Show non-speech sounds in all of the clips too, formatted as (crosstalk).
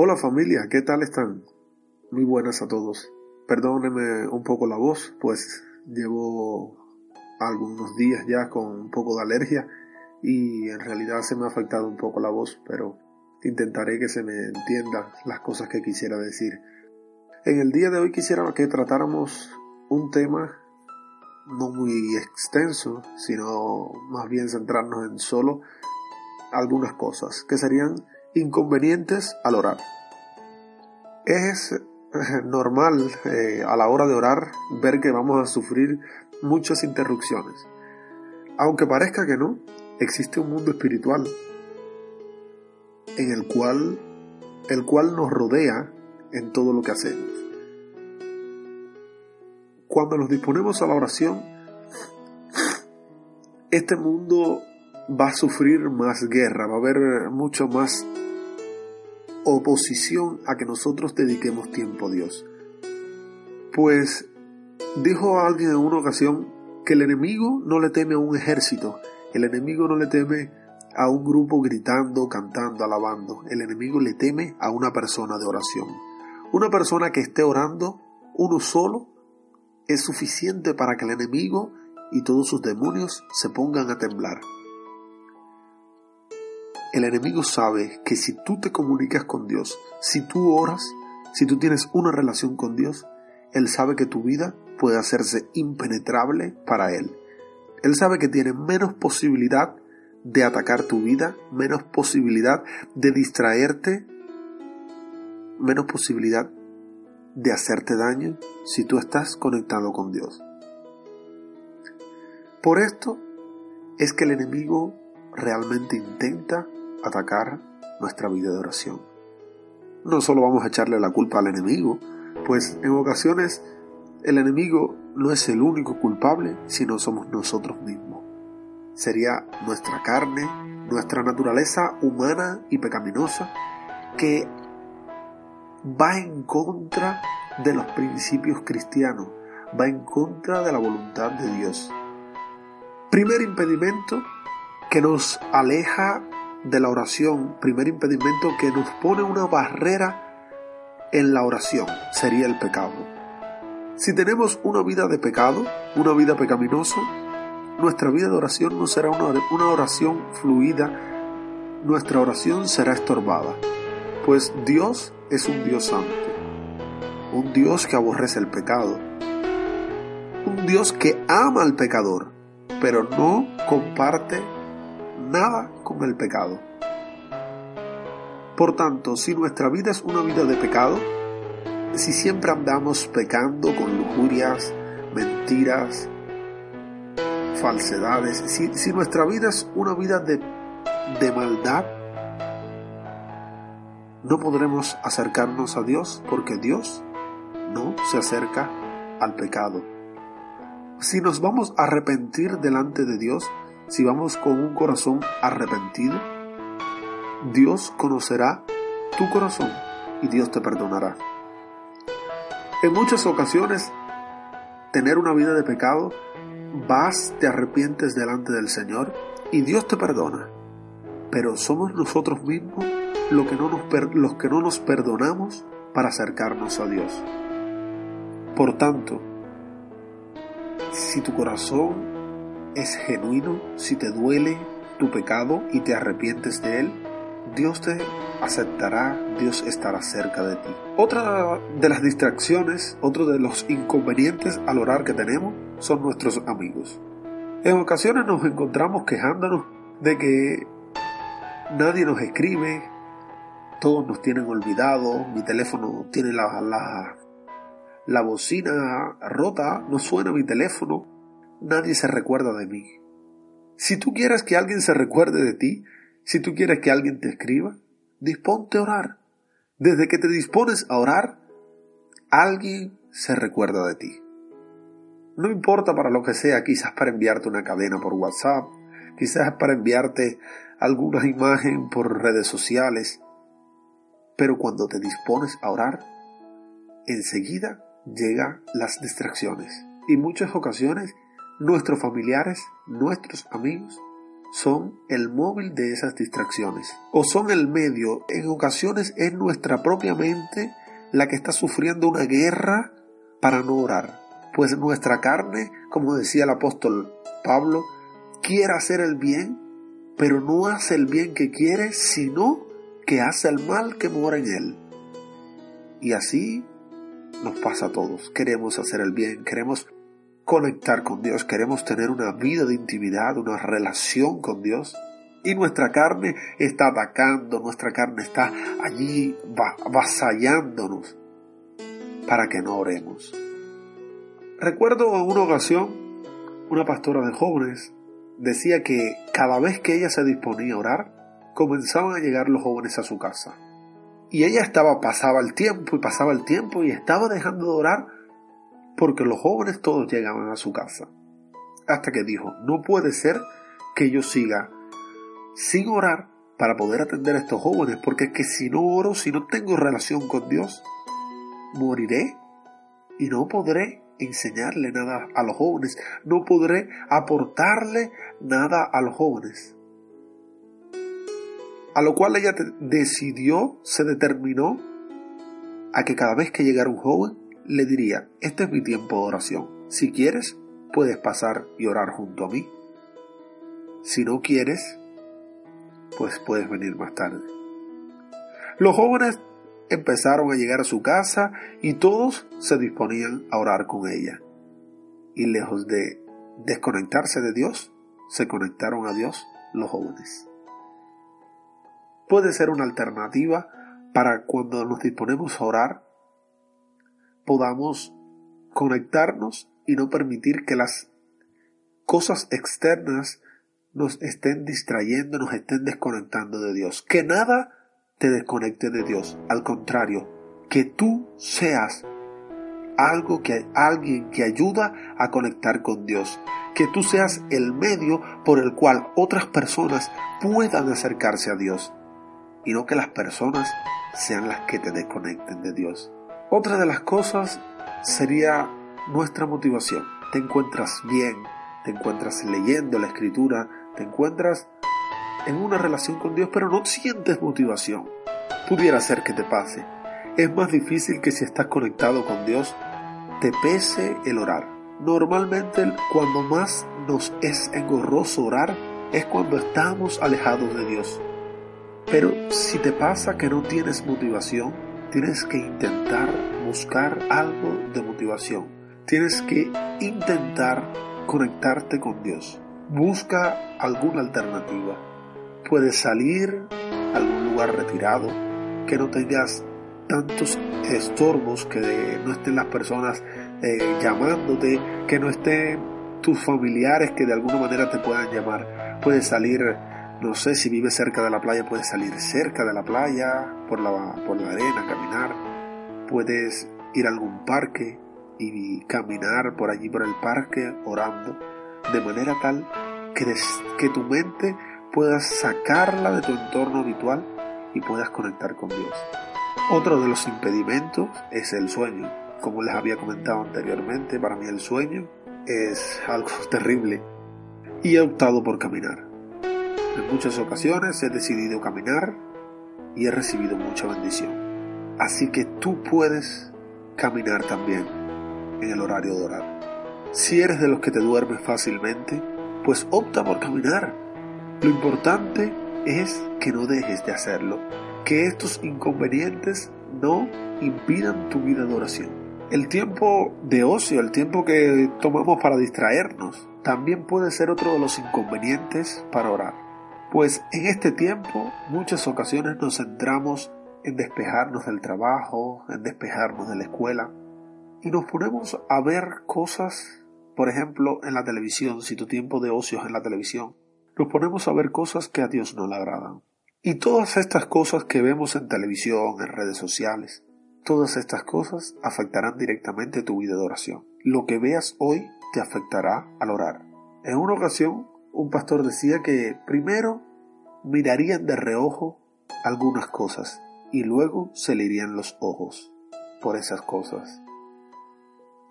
Hola familia, ¿qué tal están? Muy buenas a todos. Perdónenme un poco la voz, pues llevo algunos días ya con un poco de alergia y en realidad se me ha afectado un poco la voz, pero intentaré que se me entiendan las cosas que quisiera decir. En el día de hoy quisiera que tratáramos un tema no muy extenso, sino más bien centrarnos en solo algunas cosas, que serían inconvenientes al orar. Es normal eh, a la hora de orar ver que vamos a sufrir muchas interrupciones. Aunque parezca que no, existe un mundo espiritual en el cual el cual nos rodea en todo lo que hacemos. Cuando nos disponemos a la oración, este mundo va a sufrir más guerra, va a haber mucho más oposición a que nosotros dediquemos tiempo a Dios. Pues dijo alguien en una ocasión que el enemigo no le teme a un ejército, el enemigo no le teme a un grupo gritando, cantando, alabando, el enemigo le teme a una persona de oración. Una persona que esté orando, uno solo, es suficiente para que el enemigo y todos sus demonios se pongan a temblar. El enemigo sabe que si tú te comunicas con Dios, si tú oras, si tú tienes una relación con Dios, Él sabe que tu vida puede hacerse impenetrable para Él. Él sabe que tiene menos posibilidad de atacar tu vida, menos posibilidad de distraerte, menos posibilidad de hacerte daño si tú estás conectado con Dios. Por esto es que el enemigo realmente intenta atacar nuestra vida de oración. No solo vamos a echarle la culpa al enemigo, pues en ocasiones el enemigo no es el único culpable, sino somos nosotros mismos. Sería nuestra carne, nuestra naturaleza humana y pecaminosa, que va en contra de los principios cristianos, va en contra de la voluntad de Dios. Primer impedimento que nos aleja de la oración, primer impedimento que nos pone una barrera en la oración, sería el pecado. Si tenemos una vida de pecado, una vida pecaminosa, nuestra vida de oración no será una, oración fluida, nuestra oración será estorbada, pues Dios es un Dios santo, un Dios que aborrece el pecado, un Dios que ama al pecador, pero no comparte nada con el pecado. Por tanto, si nuestra vida es una vida de pecado, si siempre andamos pecando con lujurias, mentiras, falsedades, si, si nuestra vida es una vida de, de maldad, no podremos acercarnos a Dios porque Dios no se acerca al pecado. Si nos vamos a arrepentir delante de Dios, si vamos con un corazón arrepentido, Dios conocerá tu corazón y Dios te perdonará. En muchas ocasiones, tener una vida de pecado, vas, te arrepientes delante del Señor y Dios te perdona. Pero somos nosotros mismos los que no nos, los que no nos perdonamos para acercarnos a Dios. Por tanto, si tu corazón es genuino, si te duele tu pecado y te arrepientes de él, Dios te aceptará, Dios estará cerca de ti. Otra de las distracciones, otro de los inconvenientes al orar que tenemos son nuestros amigos. En ocasiones nos encontramos quejándonos de que nadie nos escribe, todos nos tienen olvidado, mi teléfono tiene la, la, la bocina rota, no suena mi teléfono, nadie se recuerda de mí. Si tú quieres que alguien se recuerde de ti, si tú quieres que alguien te escriba, disponte a orar. Desde que te dispones a orar, alguien se recuerda de ti. No importa para lo que sea, quizás para enviarte una cadena por WhatsApp, quizás para enviarte alguna imagen por redes sociales, pero cuando te dispones a orar, enseguida llegan las distracciones y muchas ocasiones nuestros familiares, nuestros amigos, son el móvil de esas distracciones o son el medio. En ocasiones es nuestra propia mente la que está sufriendo una guerra para no orar. Pues nuestra carne, como decía el apóstol Pablo, quiere hacer el bien, pero no hace el bien que quiere, sino que hace el mal que mora en él. Y así nos pasa a todos. Queremos hacer el bien, queremos conectar con Dios, queremos tener una vida de intimidad, una relación con Dios. Y nuestra carne está atacando, nuestra carne está allí vasallándonos para que no oremos. Recuerdo en una ocasión, una pastora de jóvenes decía que cada vez que ella se disponía a orar, comenzaban a llegar los jóvenes a su casa. Y ella estaba, pasaba el tiempo y pasaba el tiempo y estaba dejando de orar porque los jóvenes todos llegaban a su casa. Hasta que dijo, no puede ser que yo siga sin orar para poder atender a estos jóvenes, porque es que si no oro, si no tengo relación con Dios, moriré y no podré enseñarle nada a los jóvenes, no podré aportarle nada a los jóvenes. A lo cual ella decidió, se determinó a que cada vez que llegara un joven, le diría, este es mi tiempo de oración. Si quieres, puedes pasar y orar junto a mí. Si no quieres, pues puedes venir más tarde. Los jóvenes empezaron a llegar a su casa y todos se disponían a orar con ella. Y lejos de desconectarse de Dios, se conectaron a Dios los jóvenes. Puede ser una alternativa para cuando nos disponemos a orar podamos conectarnos y no permitir que las cosas externas nos estén distrayendo, nos estén desconectando de Dios. Que nada te desconecte de Dios. Al contrario, que tú seas algo que alguien que ayuda a conectar con Dios. Que tú seas el medio por el cual otras personas puedan acercarse a Dios. Y no que las personas sean las que te desconecten de Dios. Otra de las cosas sería nuestra motivación. Te encuentras bien, te encuentras leyendo la escritura, te encuentras en una relación con Dios, pero no sientes motivación. Pudiera ser que te pase. Es más difícil que si estás conectado con Dios, te pese el orar. Normalmente cuando más nos es engorroso orar es cuando estamos alejados de Dios. Pero si te pasa que no tienes motivación, tienes que intentar buscar algo de motivación. Tienes que intentar conectarte con Dios. Busca alguna alternativa. Puedes salir a algún lugar retirado, que no tengas tantos estorbos, que no estén las personas eh, llamándote, que no estén tus familiares que de alguna manera te puedan llamar. Puedes salir no sé si vives cerca de la playa, puedes salir cerca de la playa, por la, por la arena, caminar. Puedes ir a algún parque y caminar por allí por el parque orando, de manera tal que, que tu mente puedas sacarla de tu entorno habitual y puedas conectar con Dios. Otro de los impedimentos es el sueño. Como les había comentado anteriormente, para mí el sueño es algo (laughs) terrible y he optado por caminar. En muchas ocasiones he decidido caminar y he recibido mucha bendición. Así que tú puedes caminar también en el horario de orar. Si eres de los que te duermes fácilmente, pues opta por caminar. Lo importante es que no dejes de hacerlo, que estos inconvenientes no impidan tu vida de oración. El tiempo de ocio, el tiempo que tomamos para distraernos, también puede ser otro de los inconvenientes para orar. Pues en este tiempo muchas ocasiones nos centramos en despejarnos del trabajo, en despejarnos de la escuela y nos ponemos a ver cosas, por ejemplo, en la televisión, si tu tiempo de ocio es en la televisión, nos ponemos a ver cosas que a Dios no le agradan. Y todas estas cosas que vemos en televisión, en redes sociales, todas estas cosas afectarán directamente tu vida de oración. Lo que veas hoy te afectará al orar. En una ocasión un pastor decía que primero mirarían de reojo algunas cosas y luego se le irían los ojos por esas cosas.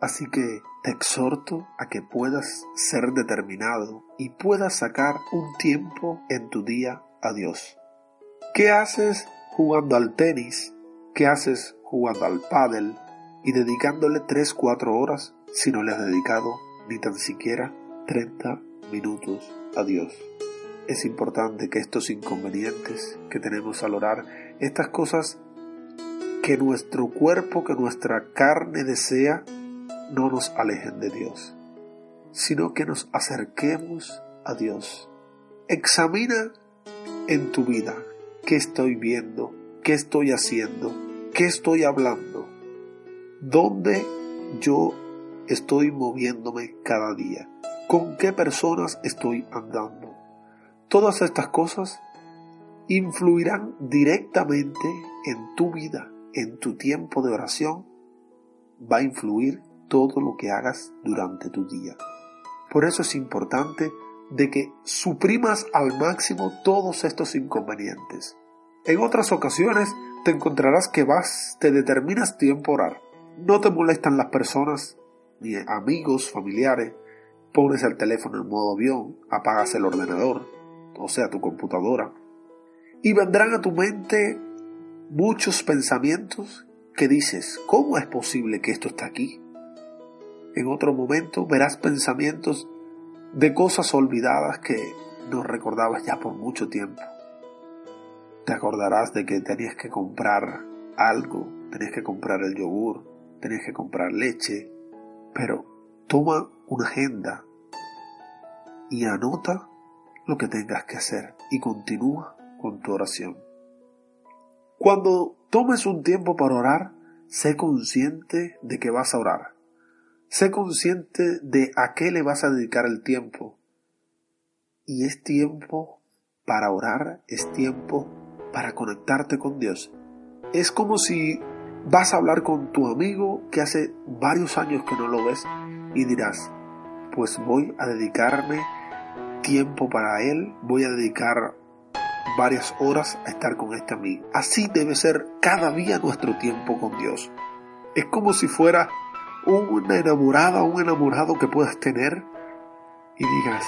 Así que te exhorto a que puedas ser determinado y puedas sacar un tiempo en tu día a Dios. ¿Qué haces jugando al tenis? ¿Qué haces jugando al pádel y dedicándole 3-4 horas si no le has dedicado ni tan siquiera 30 minutos a Dios? Es importante que estos inconvenientes que tenemos al orar, estas cosas que nuestro cuerpo, que nuestra carne desea, no nos alejen de Dios, sino que nos acerquemos a Dios. Examina en tu vida qué estoy viendo, qué estoy haciendo, qué estoy hablando, dónde yo estoy moviéndome cada día, con qué personas estoy andando. Todas estas cosas influirán directamente en tu vida, en tu tiempo de oración, va a influir todo lo que hagas durante tu día. Por eso es importante de que suprimas al máximo todos estos inconvenientes. En otras ocasiones te encontrarás que vas, te determinas tiempo orar. No te molestan las personas, ni amigos, familiares. Pones el teléfono en modo avión, apagas el ordenador, o sea, tu computadora. Y vendrán a tu mente muchos pensamientos que dices, ¿cómo es posible que esto está aquí? En otro momento verás pensamientos de cosas olvidadas que no recordabas ya por mucho tiempo. Te acordarás de que tenías que comprar algo, tenías que comprar el yogur, tenías que comprar leche, pero toma una agenda y anota lo que tengas que hacer y continúa con tu oración. Cuando tomes un tiempo para orar, sé consciente de que vas a orar. Sé consciente de a qué le vas a dedicar el tiempo. Y es tiempo para orar, es tiempo para conectarte con Dios. Es como si vas a hablar con tu amigo que hace varios años que no lo ves y dirás, pues voy a dedicarme tiempo para él, voy a dedicar varias horas a estar con este amigo. Así debe ser cada día nuestro tiempo con Dios. Es como si fuera una enamorada, un enamorado que puedas tener y digas,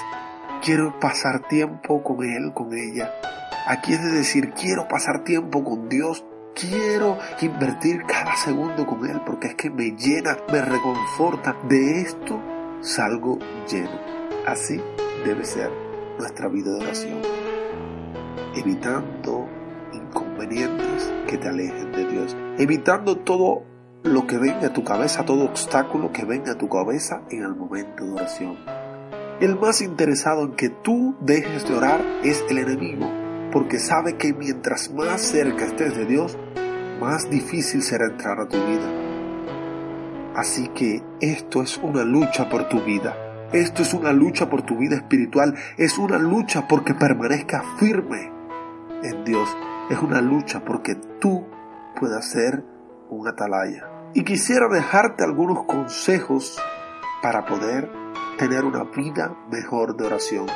quiero pasar tiempo con él, con ella. Aquí es de decir, quiero pasar tiempo con Dios, quiero invertir cada segundo con Él porque es que me llena, me reconforta. De esto salgo lleno. Así debe ser nuestra vida de oración, evitando inconvenientes que te alejen de Dios, evitando todo lo que venga a tu cabeza, todo obstáculo que venga a tu cabeza en el momento de oración. El más interesado en que tú dejes de orar es el enemigo, porque sabe que mientras más cerca estés de Dios, más difícil será entrar a tu vida. Así que esto es una lucha por tu vida. Esto es una lucha por tu vida espiritual. Es una lucha porque permanezcas firme en Dios. Es una lucha porque tú puedas ser un atalaya. Y quisiera dejarte algunos consejos para poder tener una vida mejor de oración.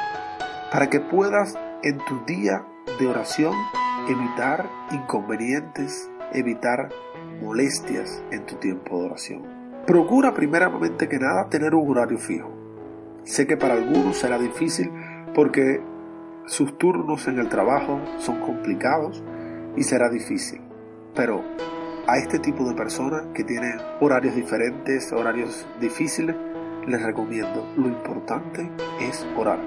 Para que puedas en tu día de oración evitar inconvenientes, evitar molestias en tu tiempo de oración. Procura primeramente que nada tener un horario fijo. Sé que para algunos será difícil porque sus turnos en el trabajo son complicados y será difícil. Pero a este tipo de personas que tienen horarios diferentes, horarios difíciles, les recomiendo, lo importante es orar.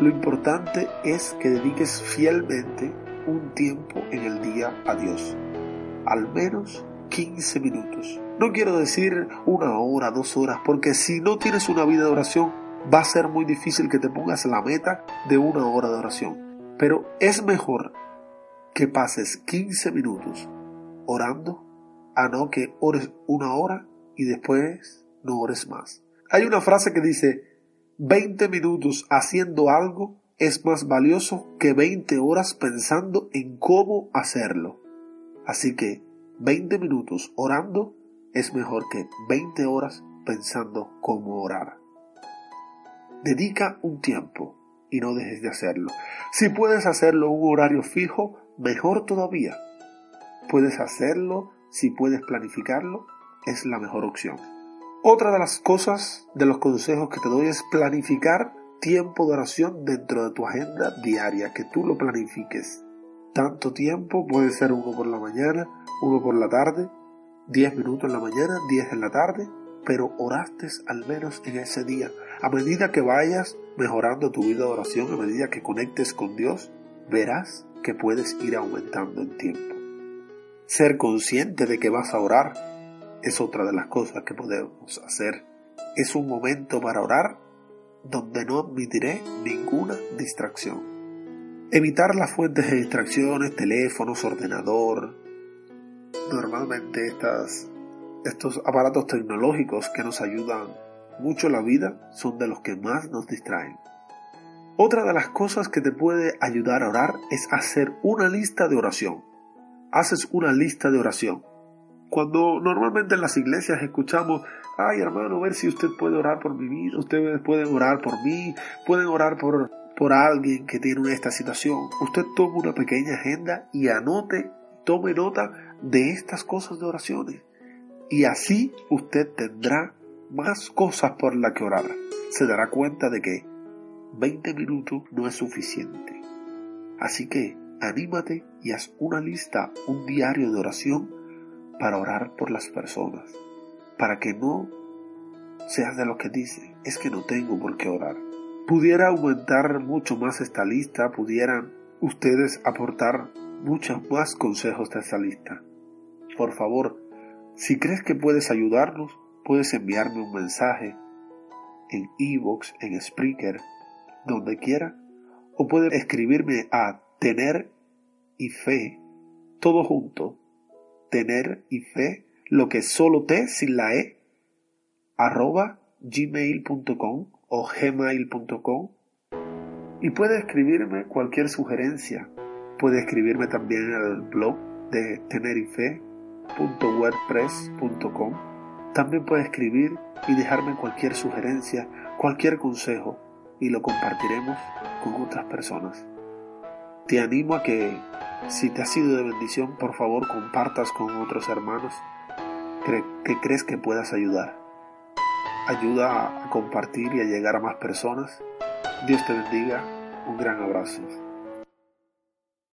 Lo importante es que dediques fielmente un tiempo en el día a Dios. Al menos 15 minutos. No quiero decir una hora, dos horas, porque si no tienes una vida de oración, va a ser muy difícil que te pongas la meta de una hora de oración. Pero es mejor que pases 15 minutos orando a no que ores una hora y después no ores más. Hay una frase que dice, 20 minutos haciendo algo es más valioso que 20 horas pensando en cómo hacerlo. Así que 20 minutos orando es mejor que 20 horas pensando cómo orar. Dedica un tiempo y no dejes de hacerlo. Si puedes hacerlo un horario fijo, mejor todavía. Puedes hacerlo, si puedes planificarlo, es la mejor opción. Otra de las cosas, de los consejos que te doy es planificar tiempo de oración dentro de tu agenda diaria, que tú lo planifiques. Tanto tiempo, puede ser uno por la mañana, uno por la tarde, 10 minutos en la mañana, 10 en la tarde, pero oraste al menos en ese día. A medida que vayas mejorando tu vida de oración, a medida que conectes con Dios, verás que puedes ir aumentando en tiempo. Ser consciente de que vas a orar es otra de las cosas que podemos hacer. Es un momento para orar donde no admitiré ninguna distracción. Evitar las fuentes de distracciones, teléfonos, ordenador. Normalmente estas, estos aparatos tecnológicos que nos ayudan mucho la vida son de los que más nos distraen. Otra de las cosas que te puede ayudar a orar es hacer una lista de oración. Haces una lista de oración. Cuando normalmente en las iglesias escuchamos, ay hermano, ver si usted puede orar por mi vida, ustedes pueden orar por mí, pueden orar por, por alguien que tiene esta situación. Usted tome una pequeña agenda y anote, tome nota de estas cosas de oraciones. Y así usted tendrá más cosas por las que orar. Se dará cuenta de que 20 minutos no es suficiente. Así que anímate y haz una lista, un diario de oración para orar por las personas, para que no seas de los que dicen, es que no tengo por qué orar. Pudiera aumentar mucho más esta lista, pudieran ustedes aportar muchos más consejos de esta lista. Por favor, si crees que puedes ayudarnos, puedes enviarme un mensaje en Evox, en Spreaker, donde quiera, o puedes escribirme a tener y fe, todo junto, tener y fe, lo que solo te sin la e, arroba gmail.com o gmail.com y puede escribirme cualquier sugerencia. Puede escribirme también al blog de tenerife.wordpress.com. También puede escribir y dejarme cualquier sugerencia, cualquier consejo y lo compartiremos con otras personas. Te animo a que si te ha sido de bendición, por favor compartas con otros hermanos que crees que puedas ayudar. Ayuda compartir y a llegar a más personas. Dios te bendiga. Un gran abrazo.